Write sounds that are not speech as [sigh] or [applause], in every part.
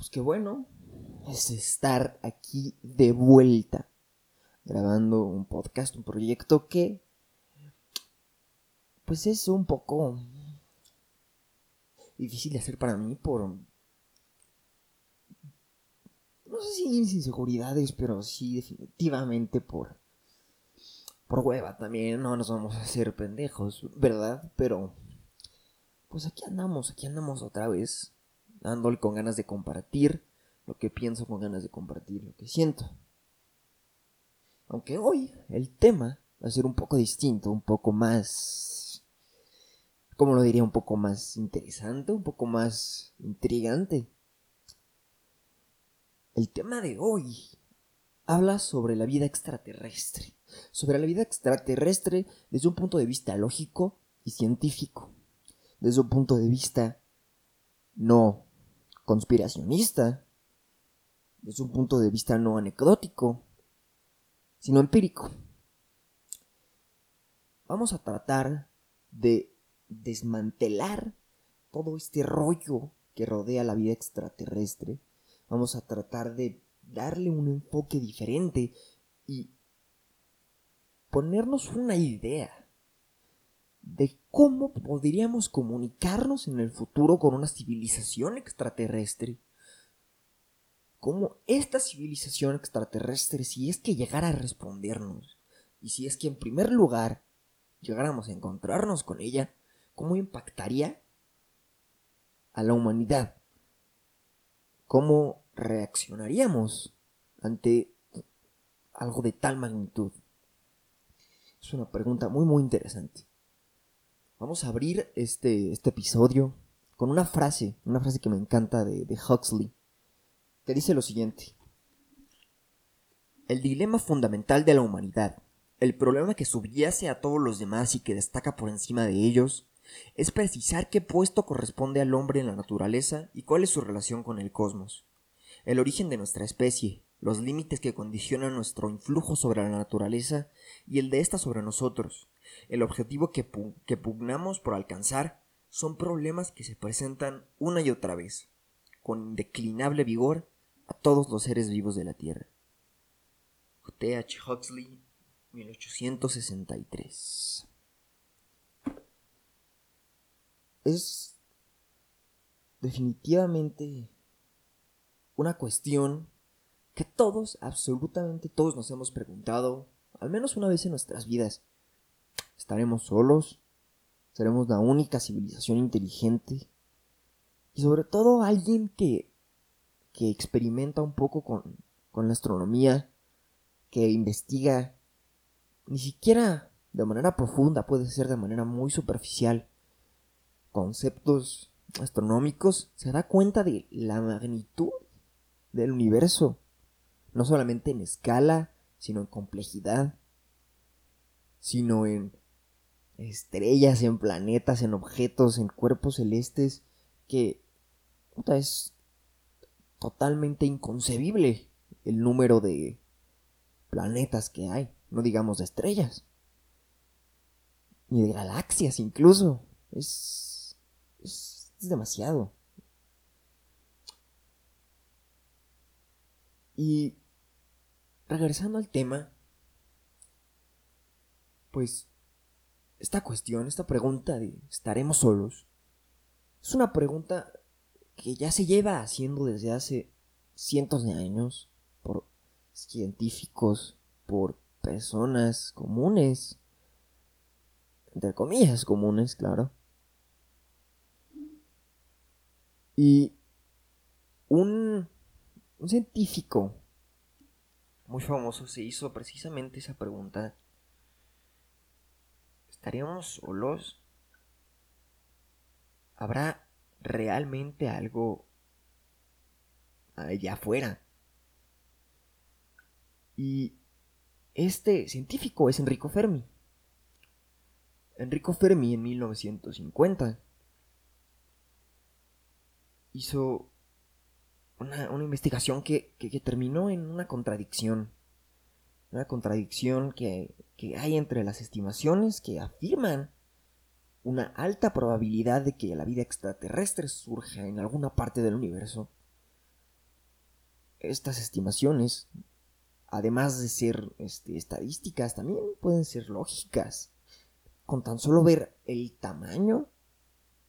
pues qué bueno es estar aquí de vuelta grabando un podcast, un proyecto que pues es un poco difícil de hacer para mí por no sé si inseguridades, pero sí definitivamente por por hueva también, no nos vamos a hacer pendejos, ¿verdad? Pero pues aquí andamos, aquí andamos otra vez, dándole con ganas de compartir lo que pienso, con ganas de compartir lo que siento. Aunque hoy el tema va a ser un poco distinto, un poco más, ¿cómo lo diría? Un poco más interesante, un poco más intrigante. El tema de hoy habla sobre la vida extraterrestre, sobre la vida extraterrestre desde un punto de vista lógico y científico desde un punto de vista no conspiracionista, desde un punto de vista no anecdótico, sino empírico. Vamos a tratar de desmantelar todo este rollo que rodea la vida extraterrestre. Vamos a tratar de darle un enfoque diferente y ponernos una idea de cómo podríamos comunicarnos en el futuro con una civilización extraterrestre. Cómo esta civilización extraterrestre, si es que llegara a respondernos, y si es que en primer lugar llegáramos a encontrarnos con ella, cómo impactaría a la humanidad. ¿Cómo reaccionaríamos ante algo de tal magnitud? Es una pregunta muy muy interesante. Vamos a abrir este, este episodio con una frase, una frase que me encanta de, de Huxley, que dice lo siguiente. El dilema fundamental de la humanidad, el problema que subyace a todos los demás y que destaca por encima de ellos, es precisar qué puesto corresponde al hombre en la naturaleza y cuál es su relación con el cosmos. El origen de nuestra especie, los límites que condicionan nuestro influjo sobre la naturaleza y el de ésta sobre nosotros, el objetivo que, pugnamos por alcanzar son problemas que se presentan una y otra vez, con indeclinable vigor, a todos los seres vivos de la Tierra. T.H. Huxley, 1863. Es definitivamente una cuestión que todos, absolutamente todos nos hemos preguntado, al menos una vez en nuestras vidas. ¿Estaremos solos? ¿Seremos la única civilización inteligente? Y sobre todo alguien que, que experimenta un poco con, con la astronomía, que investiga, ni siquiera de manera profunda, puede ser de manera muy superficial, conceptos astronómicos, se da cuenta de la magnitud del universo, no solamente en escala, sino en complejidad, sino en estrellas, en planetas, en objetos, en cuerpos celestes, que es totalmente inconcebible el número de planetas que hay, no digamos de estrellas, ni de galaxias incluso, es, es, es demasiado. Y regresando al tema, pues esta cuestión, esta pregunta de ¿estaremos solos? Es una pregunta que ya se lleva haciendo desde hace cientos de años por científicos, por personas comunes, entre comillas comunes, claro. Y un, un científico muy famoso se hizo precisamente esa pregunta ¿Estaríamos solos? ¿Habrá realmente algo allá afuera? Y este científico es Enrico Fermi. Enrico Fermi en 1950 hizo una, investigación que terminó en una contradicción una contradicción que, hay entre las estimaciones que afirman una alta probabilidad de que la vida extraterrestre surja en alguna parte del universo estas estimaciones, además de ser este, estadísticas, también pueden ser lógicas. Con tan solo ver el tamaño,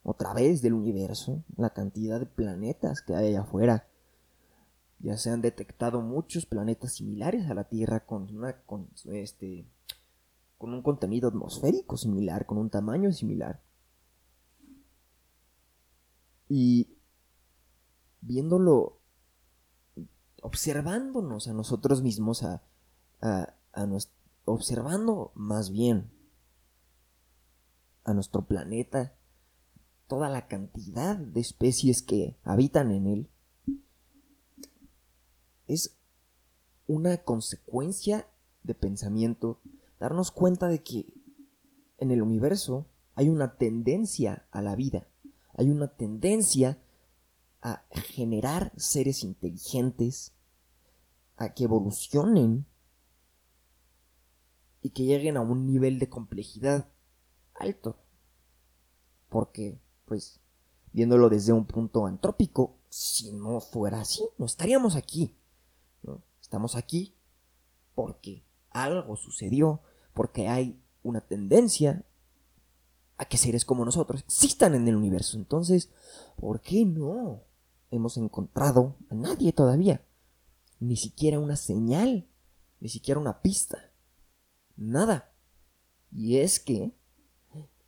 otra vez, del universo, la cantidad de planetas que hay allá afuera. Ya se han detectado muchos planetas similares a la Tierra con, una, este, con un contenido atmosférico similar, con un tamaño similar. Y viéndolo, observándonos a nosotros mismos, a, a, observando más bien a nuestro planeta, toda la cantidad de especies que habitan en él, es una consecuencia de pensamiento darnos cuenta de que en el universo hay una tendencia a la vida hay una tendencia a generar seres inteligentes, a que evolucionen y que lleguen a un nivel de complejidad alto. Porque, pues, viéndolo desde un punto antrópico, si no fuera así, no estaríamos aquí. Estamos aquí porque algo sucedió, porque hay una tendencia a que seres como nosotros existan en el universo. Entonces, ¿por qué no hemos encontrado a nadie todavía? Ni siquiera una señal, ni siquiera una pista. Nada. Y es que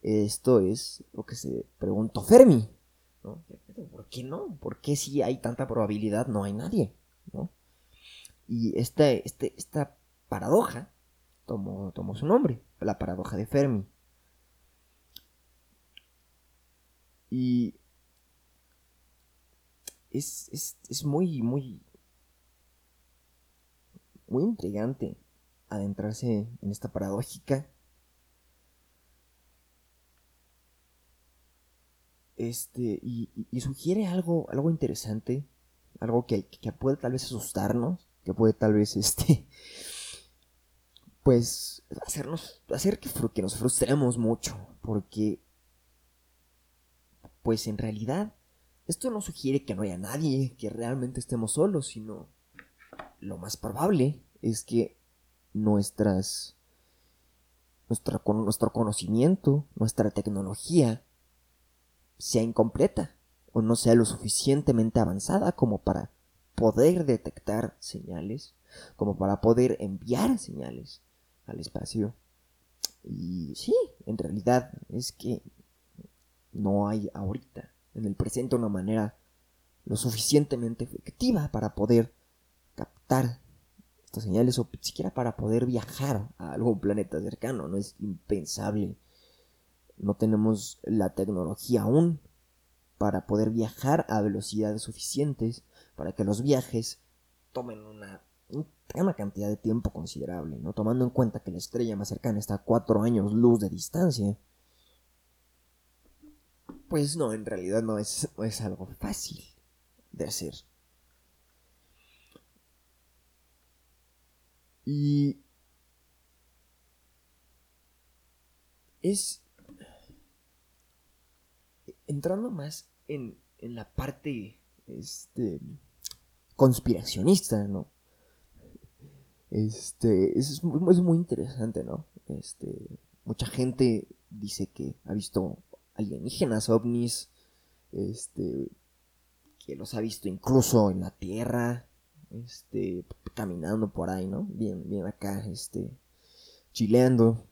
esto es lo que se preguntó Fermi. ¿Por qué no? ¿Por qué si hay tanta probabilidad no hay nadie? Y esta, este, esta paradoja tomó, tomó su nombre, la paradoja de Fermi. Y es, es, muy, muy, muy intrigante adentrarse en esta paradójica. Este, y, sugiere algo, algo interesante, algo que, que, puede tal vez asustarnos, que puede tal vez, este, pues, hacernos, hacer que, nos frustremos mucho, porque pues en realidad esto no sugiere que no haya nadie, que realmente estemos solos, sino lo más probable es que nuestras nuestro conocimiento, nuestra tecnología sea incompleta o no sea lo suficientemente avanzada como para poder detectar señales, como para poder enviar señales al espacio. Y sí, en realidad es que no hay ahorita, en el presente, una manera lo suficientemente efectiva para poder captar estas señales o siquiera para poder viajar a algún planeta cercano. No es impensable. No tenemos la tecnología aún para poder viajar a velocidades suficientes para que los viajes tomen una, una cantidad de tiempo considerable, ¿no? Tomando en cuenta que la estrella más cercana está a cuatro años luz de distancia pues no, en realidad no es, es algo fácil de hacer. Y es entrando más en, en la parte este conspiracionista, ¿no? Este es, es, muy interesante, ¿no? Este mucha gente dice que ha visto alienígenas, ovnis, este, que los ha visto incluso en la Tierra, este, caminando por ahí, ¿no? Bien, bien acá, este, chileando.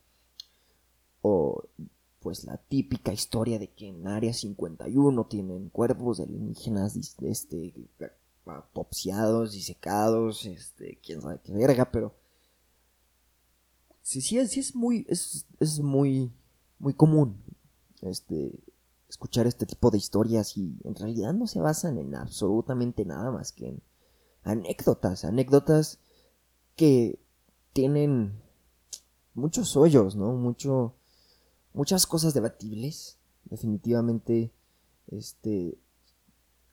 O, pues, la típica historia de que en Área 51 tienen cuerpos de alienígenas, este, y disecados, este, quién sabe qué verga, pero... Sí, sí, sí es muy, es, es muy, muy común este, escuchar este tipo de historias y en realidad no se basan en absolutamente nada más que en anécdotas, anécdotas que tienen muchos hoyos, ¿no? Mucho, muchas cosas debatibles, definitivamente, este,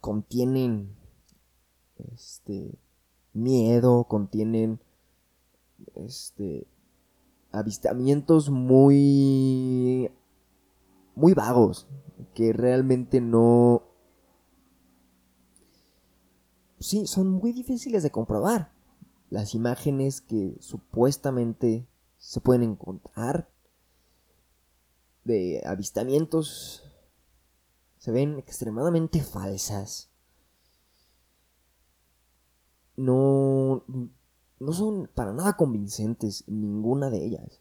contienen, este, miedo, contienen, este, avistamientos muy muy vagos, que realmente no... sí, son muy difíciles de comprobar. Las imágenes que supuestamente se pueden encontrar de avistamientos se ven extremadamente falsas. No, no son para nada convincentes ninguna de ellas.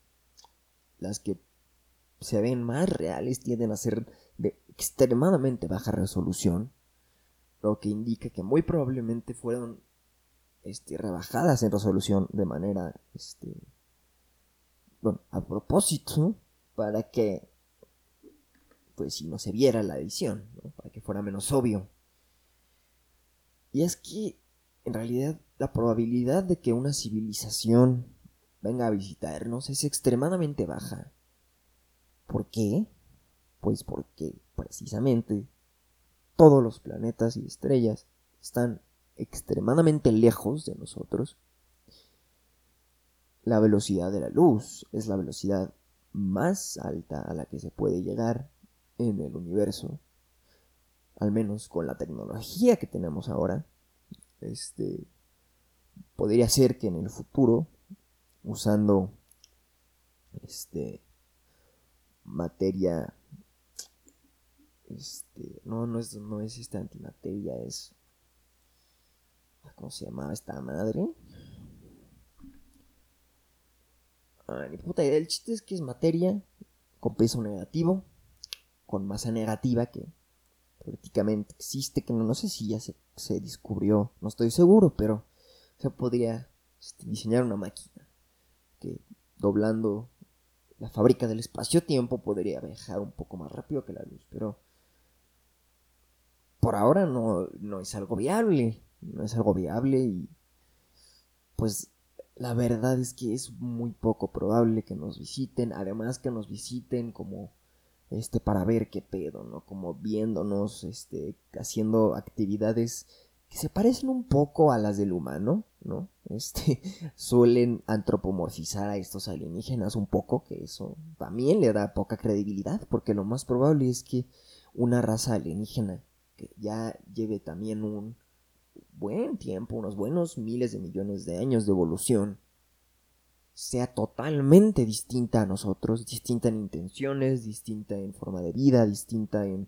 Las que se ven más reales tienden a ser de extremadamente baja resolución, lo que indica que muy probablemente fueron este, rebajadas en resolución de manera, este, bueno, a propósito, para que, pues si no se viera la edición, para que fuera menos obvio. Y es que, en realidad, la probabilidad de que una civilización venga a visitarnos es extremadamente baja. ¿Por qué? Pues porque precisamente todos los planetas y estrellas están extremadamente lejos de nosotros. La velocidad de la luz es la velocidad más alta a la que se puede llegar en el universo. Al menos con la tecnología que tenemos ahora. Este podría ser que en el futuro usando este materia este no no es no es esta antimateria es cómo se llamaba esta madre Ay, ni puta idea. El chiste es que es materia con peso negativo, con masa negativa que prácticamente existe, que no, sé si ya se, se, descubrió, no estoy seguro, pero se podría este, diseñar una máquina que doblando la fábrica del espacio-tiempo podría viajar un poco más rápido que la luz, pero por ahora no, no es algo viable, no es algo viable y pues la verdad es que es muy poco probable que nos visiten, además que nos visiten como este para ver qué pedo, ¿no? Como viéndonos, este, haciendo actividades que se parecen un poco a las del humano, ¿no? [laughs] Este, suelen antropomorfizar a estos alienígenas un poco, que eso también le da poca credibilidad, porque lo más probable es que una raza alienígena que ya lleve también un buen tiempo, unos buenos miles de millones de años de evolución, sea totalmente distinta a nosotros, distinta en intenciones, distinta en forma de vida, distinta en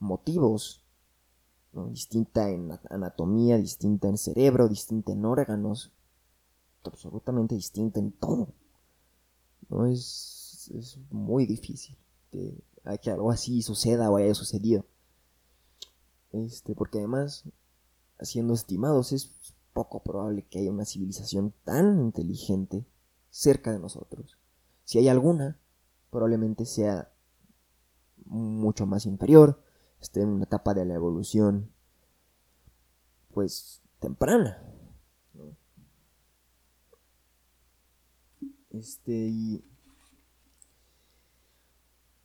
motivos, distinta en anatomía, distinta en cerebro, distinta en órganos, absolutamente distinta en todo. ¿no? Es, es muy difícil que, que algo así suceda o haya sucedido. Este, porque además, haciendo estimados, es poco probable que haya una civilización tan inteligente cerca de nosotros. Si hay alguna, probablemente sea mucho más inferior, esté en una etapa de la evolución pues temprana. Este y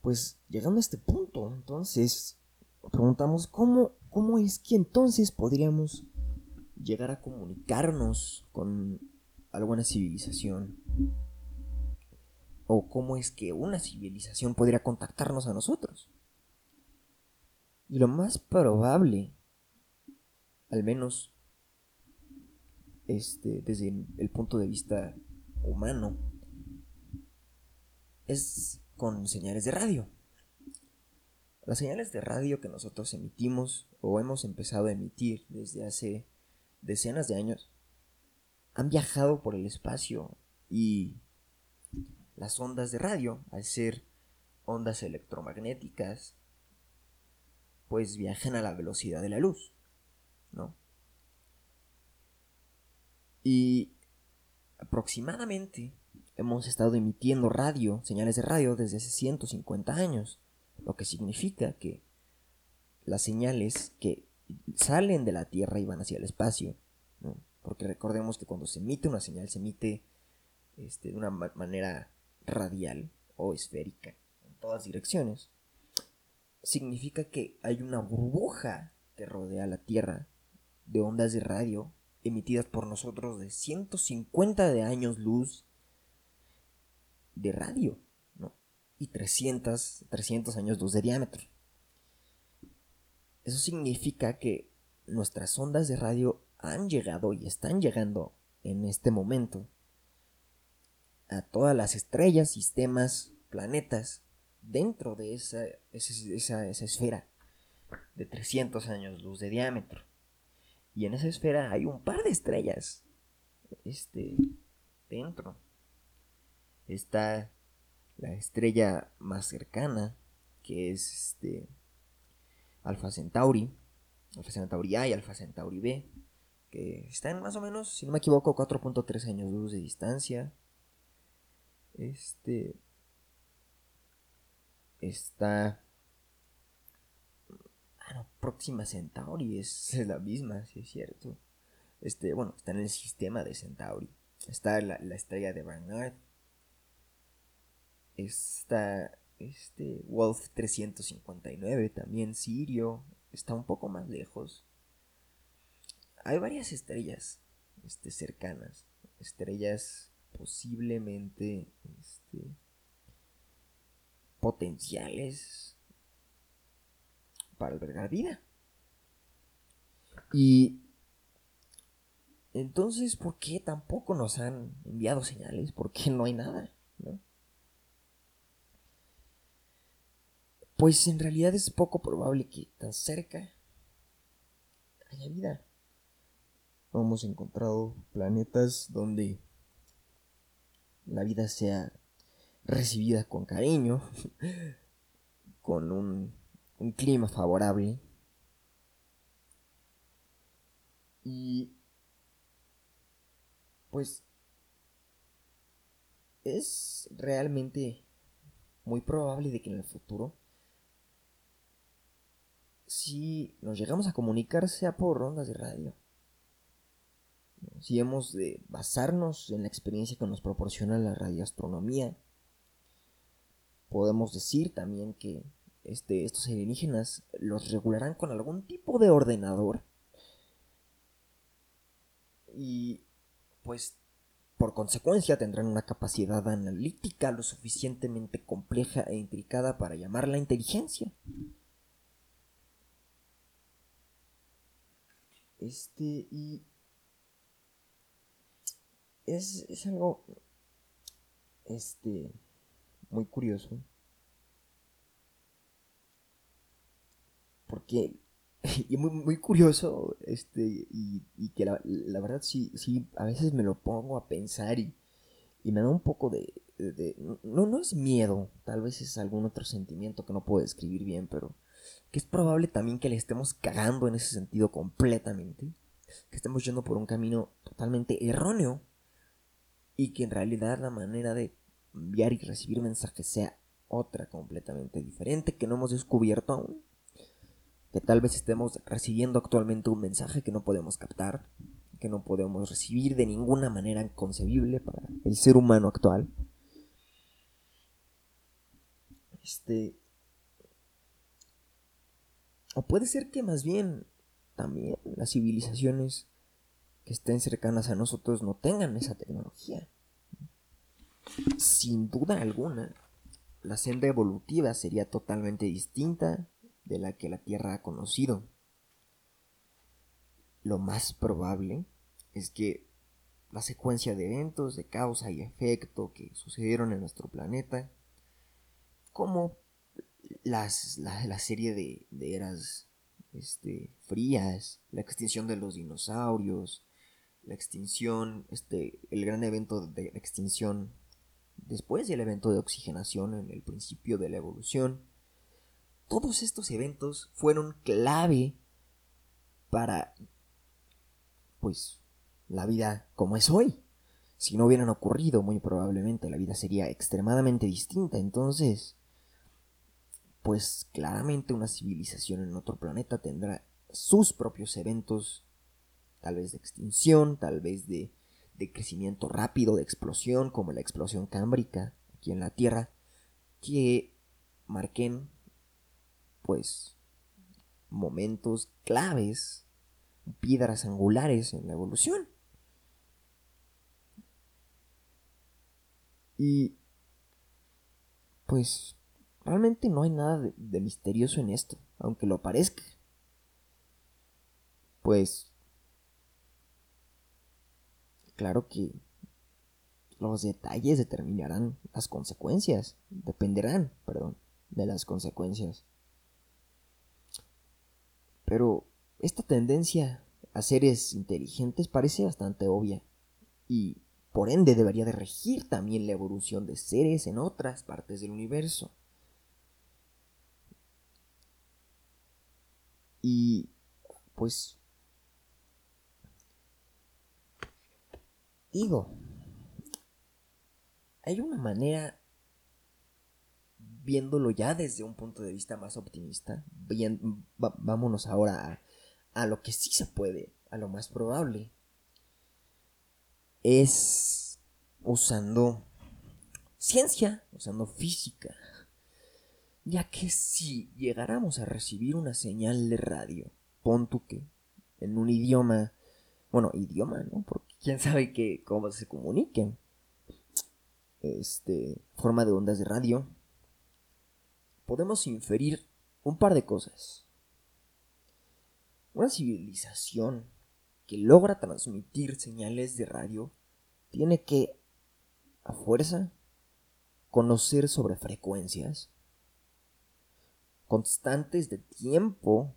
pues llegando a este punto, entonces preguntamos cómo cómo es que entonces podríamos llegar a comunicarnos con alguna civilización o cómo es que una civilización podría contactarnos a nosotros. Y lo más probable, al menos este, desde el punto de vista humano, es con señales de radio. Las señales de radio que nosotros emitimos o hemos empezado a emitir desde hace decenas de años han viajado por el espacio y las ondas de radio, al ser ondas electromagnéticas, pues viajan a la velocidad de la luz, ¿no? Y aproximadamente hemos estado emitiendo radio, señales de radio, desde hace 150 años, lo que significa que las señales que salen de la Tierra y van hacia el espacio, ¿no? Porque recordemos que cuando se emite una señal se emite este, de una manera radial o esférica en todas direcciones, significa que hay una burbuja que rodea la Tierra de ondas de radio emitidas por nosotros de 150 de años luz de radio. Y 300, 300 años luz de diámetro. Eso significa que nuestras ondas de radio han llegado y están llegando en este momento a todas las estrellas, sistemas, planetas dentro de esa, esa, esa esfera de 300 años luz de diámetro. Y en esa esfera hay un par de estrellas. Este, dentro. Está la estrella más cercana, que es este Alpha Centauri, Alpha Centauri A y Alpha Centauri B, que están más o menos, si no me equivoco, 4.3 años luz de distancia. Este está Ah, no, Próxima Centauri es, [laughs] la misma, si es cierto. Este, bueno, está en el sistema de Centauri. Está la, estrella de Barnard. Está este Wolf 359, también Sirio. Está un poco más lejos. Hay varias estrellas este, cercanas. Estrellas posiblemente este, potenciales para albergar vida. Y entonces, ¿por qué tampoco nos han enviado señales? ¿Por qué no hay nada? Pues en realidad es poco probable que tan cerca haya vida. Hemos encontrado planetas donde la vida sea recibida con cariño, [laughs] con un clima favorable. Y pues es realmente muy probable de que en el futuro si nos llegamos a comunicar sea por rondas de radio. Si hemos de basarnos en la experiencia que nos proporciona la radioastronomía, podemos decir también que este, estos alienígenas los regularán con algún tipo de ordenador. Y pues por consecuencia tendrán una capacidad analítica lo suficientemente compleja e intricada para llamarla inteligencia. Este y es, es algo este muy curioso. Porque [laughs] y muy, muy curioso, este, y, que la, verdad sí, sí, a veces me lo pongo a pensar y, me da un poco de, no, no es miedo, tal vez es algún otro sentimiento que no puedo describir bien, pero que es probable también que le estemos cagando en ese sentido completamente, que estemos yendo por un camino totalmente erróneo y que en realidad la manera de enviar y recibir mensajes sea otra completamente diferente que no hemos descubierto aún que tal vez estemos recibiendo actualmente un mensaje que no podemos captar, que no podemos recibir de ninguna manera concebible para el ser humano actual. Este. O puede ser que más bien también las civilizaciones que estén cercanas a nosotros no tengan esa tecnología. Sin duda alguna, la senda evolutiva sería totalmente distinta de la que la Tierra ha conocido. Lo más probable es que la secuencia de eventos de causa y efecto que sucedieron en nuestro planeta, como las, la, serie de, eras este, frías, la extinción de los dinosaurios, la extinción, este, el gran evento de extinción después del evento de oxigenación en el principio de la evolución, todos estos eventos fueron clave para, pues, la vida como es hoy. Si no hubieran ocurrido, muy probablemente la vida sería extremadamente distinta. Entonces, pues claramente una civilización en otro planeta tendrá sus propios eventos, tal vez de extinción, tal vez de, de crecimiento rápido, de explosión, como la explosión cámbrica aquí en la Tierra, que marquen pues momentos claves, piedras angulares en la evolución. Y pues realmente no hay nada de, misterioso en esto, aunque lo parezca. Pues claro que los detalles determinarán las consecuencias, dependerán, perdón, de las consecuencias. Pero esta tendencia a seres inteligentes parece bastante obvia y por ende debería de regir también la evolución de seres en otras partes del universo. Y pues digo, hay una manera, viéndolo ya desde un punto de vista más optimista, bien, vámonos ahora a, lo que sí se puede, a lo más probable, es usando ciencia, usando física. Ya que si llegáramos a recibir una señal de radio, pon que en un idioma, bueno, idioma, ¿no? Porque quién sabe que, cómo se comuniquen. Este, forma de ondas de radio. Podemos inferir un par de cosas. Una civilización que logra transmitir señales de radio tiene que, a fuerza, conocer sobre frecuencias constantes de tiempo,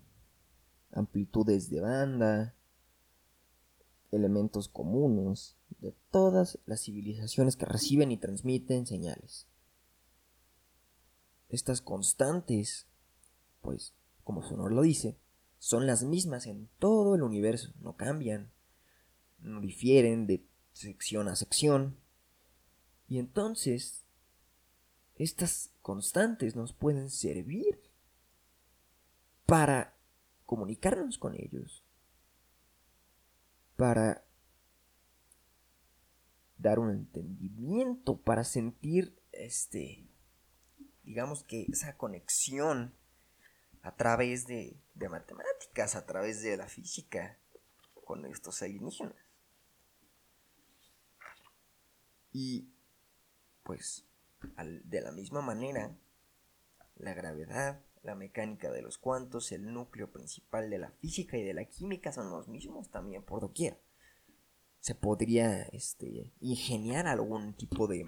amplitudes de banda, elementos comunes de todas las civilizaciones que reciben y transmiten señales. Estas constantes, pues, como su nombre lo dice, son las mismas en todo el universo, no cambian, no difieren de sección a sección. Y entonces, estas constantes nos pueden servir para comunicarnos con ellos, para dar un entendimiento, para sentir este, digamos que esa conexión a través de, matemáticas, a través de la física con estos alienígenas. Y pues de la misma manera, la gravedad, la mecánica de los cuantos, el núcleo principal de la física y de la química son los mismos también por doquier. Se podría este, ingeniar algún tipo de,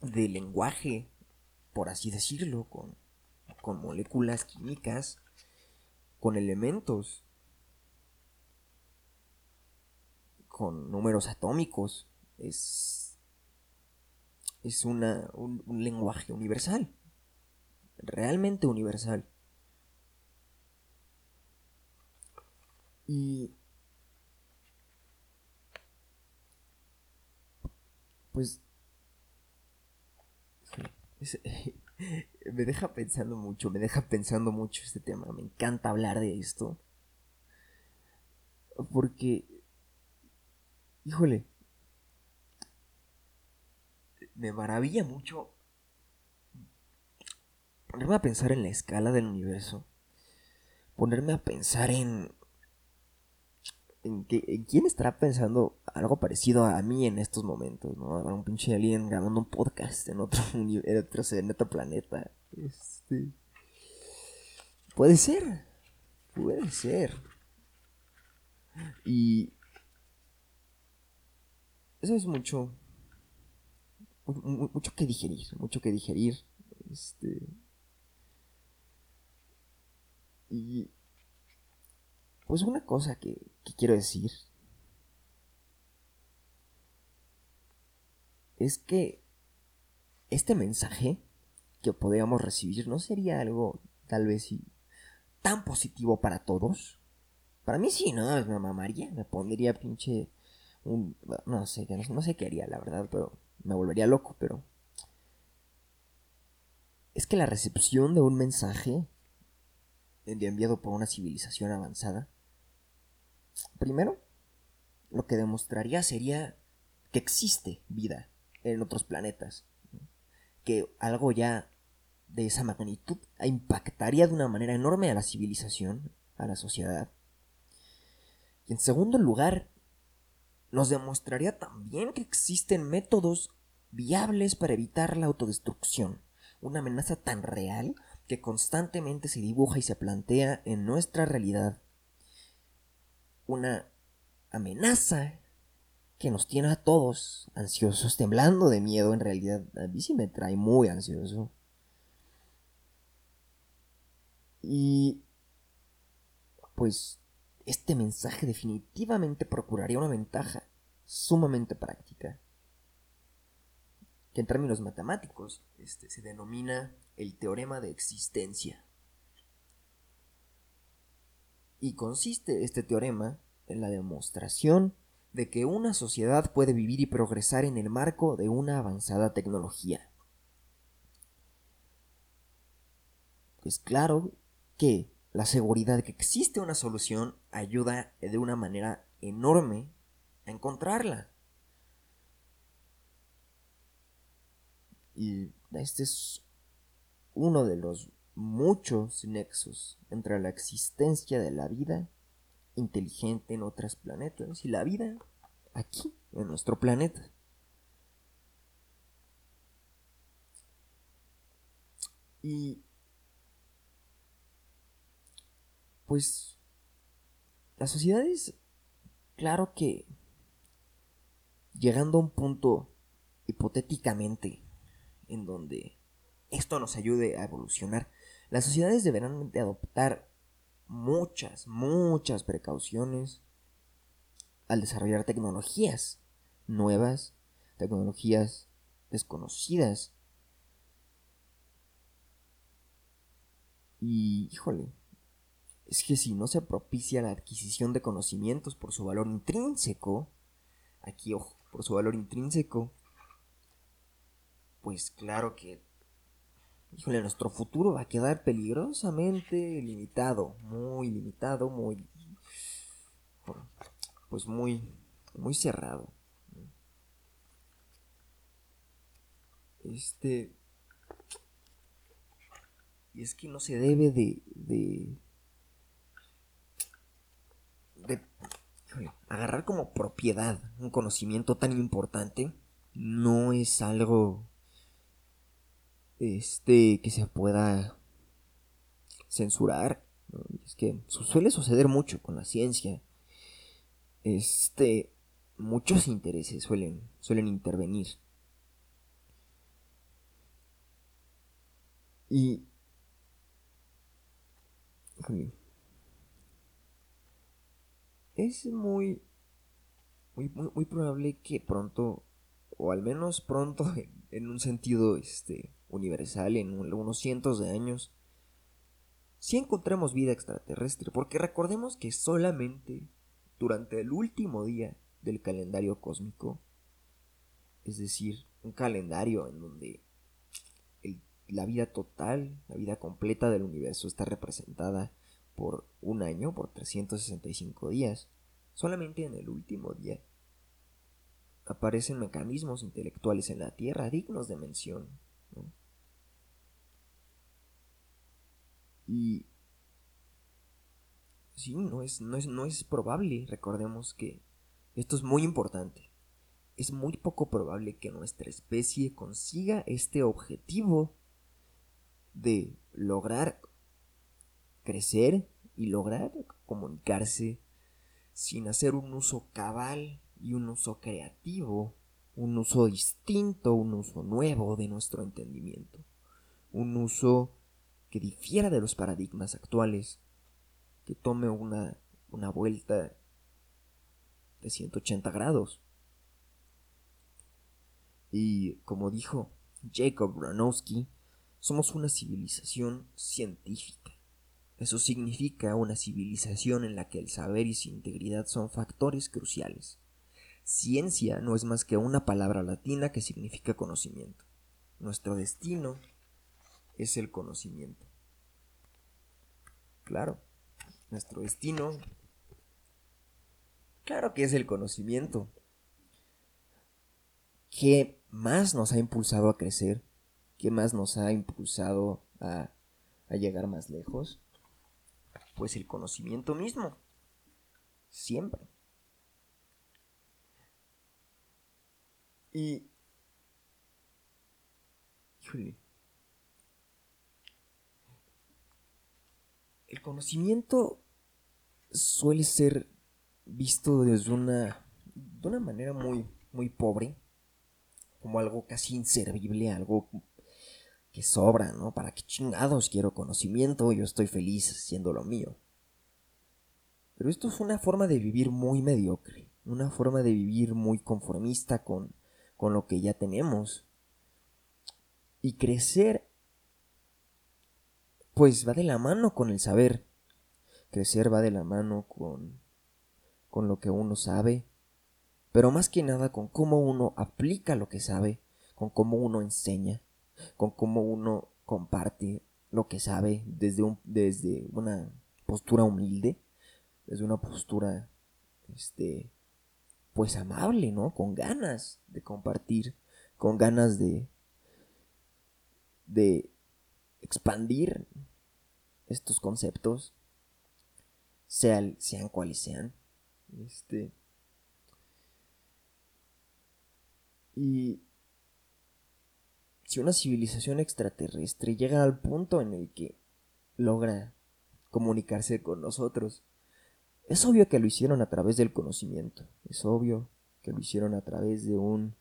de lenguaje, por así decirlo, con con moléculas químicas, con elementos, con números atómicos. Es, es una, un, un lenguaje universal, realmente universal. Y pues [laughs] me deja pensando mucho, me deja pensando mucho este tema. Me encanta hablar de esto. Porque, híjole, me maravilla mucho ponerme a pensar en la escala del universo. Ponerme a pensar en en, quién estará pensando algo parecido a mí en estos momentos, ¿no? un pinche alien grabando un podcast en otro, [laughs] en en otro planeta. Este. Puede ser. Puede ser. Y. Eso es mucho. Mucho que digerir. Mucho que digerir. Este. Y pues una cosa que, quiero decir es que este mensaje que podríamos recibir no sería algo tal vez tan positivo para todos. Para mí sí, no, me mamaría, me pondría pinche un no sé, no sé qué haría, la verdad, pero me volvería loco, pero es que la recepción de un mensaje enviado por una civilización avanzada Primero, lo que demostraría sería que existe vida en otros planetas. Que algo ya de esa magnitud impactaría de una manera enorme a la civilización, a la sociedad. Y en segundo lugar, nos demostraría también que existen métodos viables para evitar la autodestrucción, una amenaza tan real que constantemente se dibuja y se plantea en nuestra realidad una amenaza que nos tiene a todos ansiosos, temblando de miedo en realidad. A mí sí me trae muy ansioso. Y pues este mensaje definitivamente procuraría una ventaja sumamente práctica, que en términos matemáticos este, se denomina el teorema de existencia. Y consiste este teorema en la demostración de que una sociedad puede vivir y progresar en el marco de una avanzada tecnología. Pues claro que la seguridad de que existe una solución ayuda de una manera enorme a encontrarla. Y este es uno de los muchos nexos entre la existencia de la vida inteligente en otros planetas y la vida aquí, en nuestro planeta. Y pues las sociedades, claro que llegando a un punto hipotéticamente en donde esto nos ayude a evolucionar, las sociedades deberán de adoptar muchas, muchas precauciones al desarrollar tecnologías nuevas, tecnologías desconocidas. Y, híjole, es que si no se propicia la adquisición de conocimientos por su valor intrínseco, aquí ojo, por su valor intrínseco, pues claro que, híjole, nuestro futuro va a quedar peligrosamente limitado, muy limitado, muy, pues muy, muy cerrado. Este, y es que no se debe de, de agarrar como propiedad un conocimiento tan importante no es algo este que se pueda censurar es que suele suceder mucho con la ciencia. Este muchos intereses suelen suelen intervenir. Y es muy, muy, muy, probable que pronto, o al menos pronto, [laughs] en, un sentido este, universal, en unos cientos de años, si encontremos vida extraterrestre, porque recordemos que solamente durante el último día del calendario cósmico, es decir, un calendario en donde la vida total, la vida completa del universo está representada por un año, por 365 días. Solamente en el último día aparecen mecanismos intelectuales en la Tierra dignos de mención. Y sí, no es, no, es, no es probable, recordemos que esto es muy importante. Es muy poco probable que nuestra especie consiga este objetivo de lograr crecer y lograr comunicarse sin hacer un uso cabal y un uso creativo, un uso distinto, un uso nuevo de nuestro entendimiento, un uso que difiera de los paradigmas actuales, que tome una, una vuelta de 180 grados. Y como dijo Jacob Gronowski, somos una civilización científica. Eso significa una civilización en la que el saber y su integridad son factores cruciales. Ciencia no es más que una palabra latina que significa conocimiento. Nuestro destino es el conocimiento. Claro, nuestro destino, claro que es el conocimiento. ¿Qué más nos ha impulsado a crecer? ¿Qué más nos ha impulsado a, llegar más lejos? Pues el conocimiento mismo. Siempre. Y... Híjole. El conocimiento suele ser visto desde una de una manera muy, muy pobre, como algo casi inservible, algo que sobra, ¿no? ¿Para qué chingados quiero conocimiento? Yo estoy feliz siendo lo mío. Pero esto es una forma de vivir muy mediocre, una forma de vivir muy conformista con, con lo que ya tenemos. Y crecer, pues va de la mano con el saber. Crecer va de la mano con, con lo que uno sabe, pero más que nada con cómo uno aplica lo que sabe, con cómo uno enseña, con cómo uno comparte lo que sabe desde, un, desde una postura humilde desde una postura, este, pues amable, ¿no? Con ganas de compartir, con ganas de, de expandir estos conceptos, sean, sean cuales sean. Este, y si una civilización extraterrestre llega al punto en el que logra comunicarse con nosotros, es obvio que lo hicieron a través del conocimiento, es obvio que lo hicieron a través de un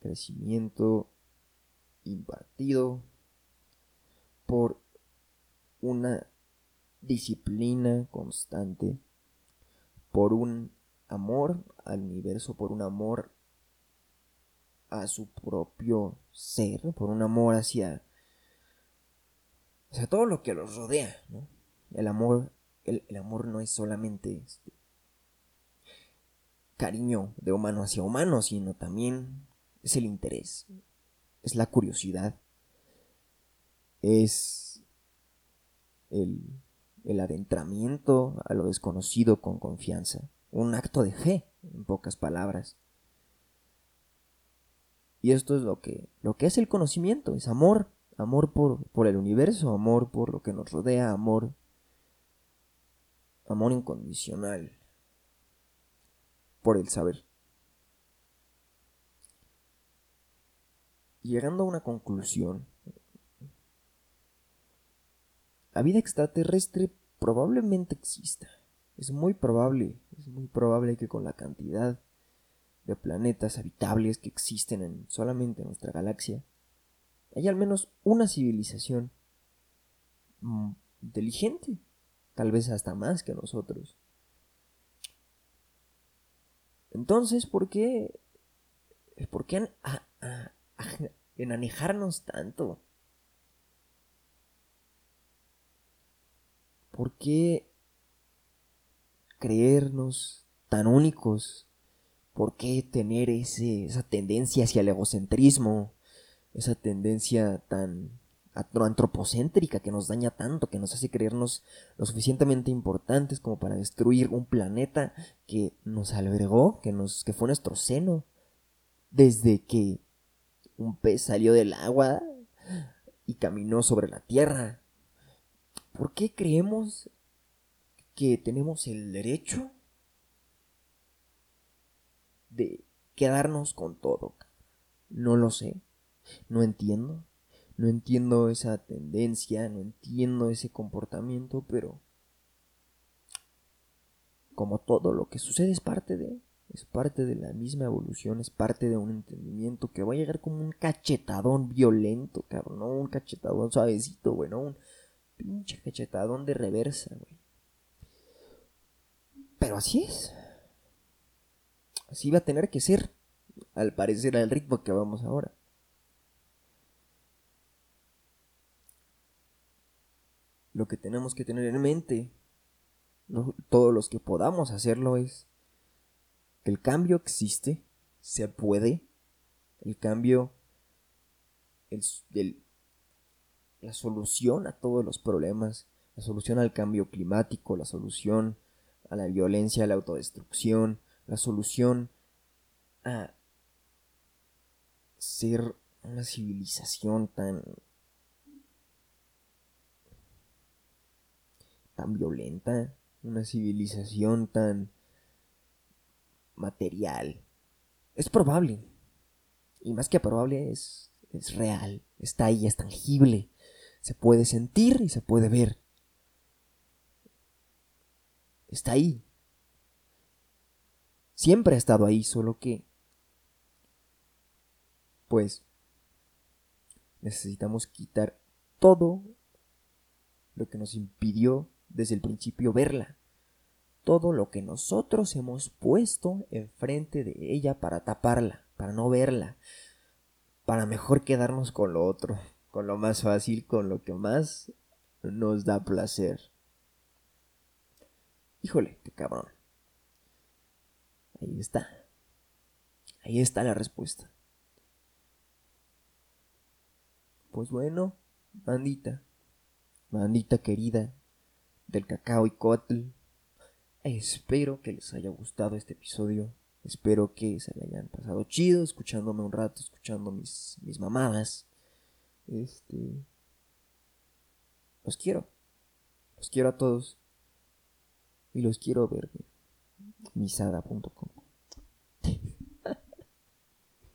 crecimiento impartido por una disciplina constante, por un amor al universo, por un amor a su propio ser, por un amor hacia, hacia todo lo que los rodea. El amor el, amor no es solamente este, cariño de humano hacia humano, sino también es el interés, es la curiosidad, es el, el adentramiento a lo desconocido con confianza, un acto de fe, en pocas palabras. Y esto es lo que, lo que es el conocimiento, es amor, amor por, por el universo, amor por lo que nos rodea, amor amor incondicional por el saber. Llegando a una conclusión, la vida extraterrestre probablemente exista. Es muy probable, es muy probable que con la cantidad de planetas habitables que existen en solamente nuestra galaxia, haya al menos una civilización mm, inteligente tal vez hasta más que nosotros. Entonces, ¿por qué? ¿Por qué enanejarnos tanto? ¿Por qué creernos tan únicos? ¿Por qué tener esa tendencia hacia el egocentrismo? Esa tendencia tan antropocéntrica que nos daña tanto, que nos hace creernos lo suficientemente importantes como para destruir un planeta que nos albergó, que, nos, que fue nuestro seno, desde que un pez salió del agua y caminó sobre la tierra. ¿Por qué creemos que tenemos el derecho de quedarnos con todo? No lo sé, no entiendo. No entiendo esa tendencia, no entiendo ese comportamiento, pero como todo lo que sucede es parte de, es parte de la misma evolución, es parte de un entendimiento que va a llegar como un cachetadón violento, cabrón, no un cachetadón suavecito, güey, no un pinche cachetadón de reversa, güey. Pero así es. Así va a tener que ser, al parecer, al ritmo que vamos ahora. lo que tenemos que tener en mente, todos los que podamos hacerlo, es que el cambio existe, se puede, el cambio, es la solución a todos los problemas, la solución al cambio climático, la solución a la violencia, a la autodestrucción, la solución a ser una civilización tan tan violenta, una civilización tan material. Es probable. Y más que probable es, es real. Está ahí, es tangible. Se puede sentir y se puede ver. Está ahí. Siempre ha estado ahí, solo que... Pues... Necesitamos quitar todo lo que nos impidió desde el principio verla. Todo lo que nosotros hemos puesto enfrente de ella para taparla, para no verla, para mejor quedarnos con lo otro, con lo más fácil, con lo que más nos da placer. Híjole, qué cabrón. Ahí está. Ahí está la respuesta. Pues bueno, bandita, bandita querida del cacao y cotl, espero que les haya gustado este episodio. Espero que se le hayan pasado chido escuchándome un rato, escuchando mis, mis mamadas. Este. Los quiero. Los quiero a todos. Y los quiero ver. Misada.com.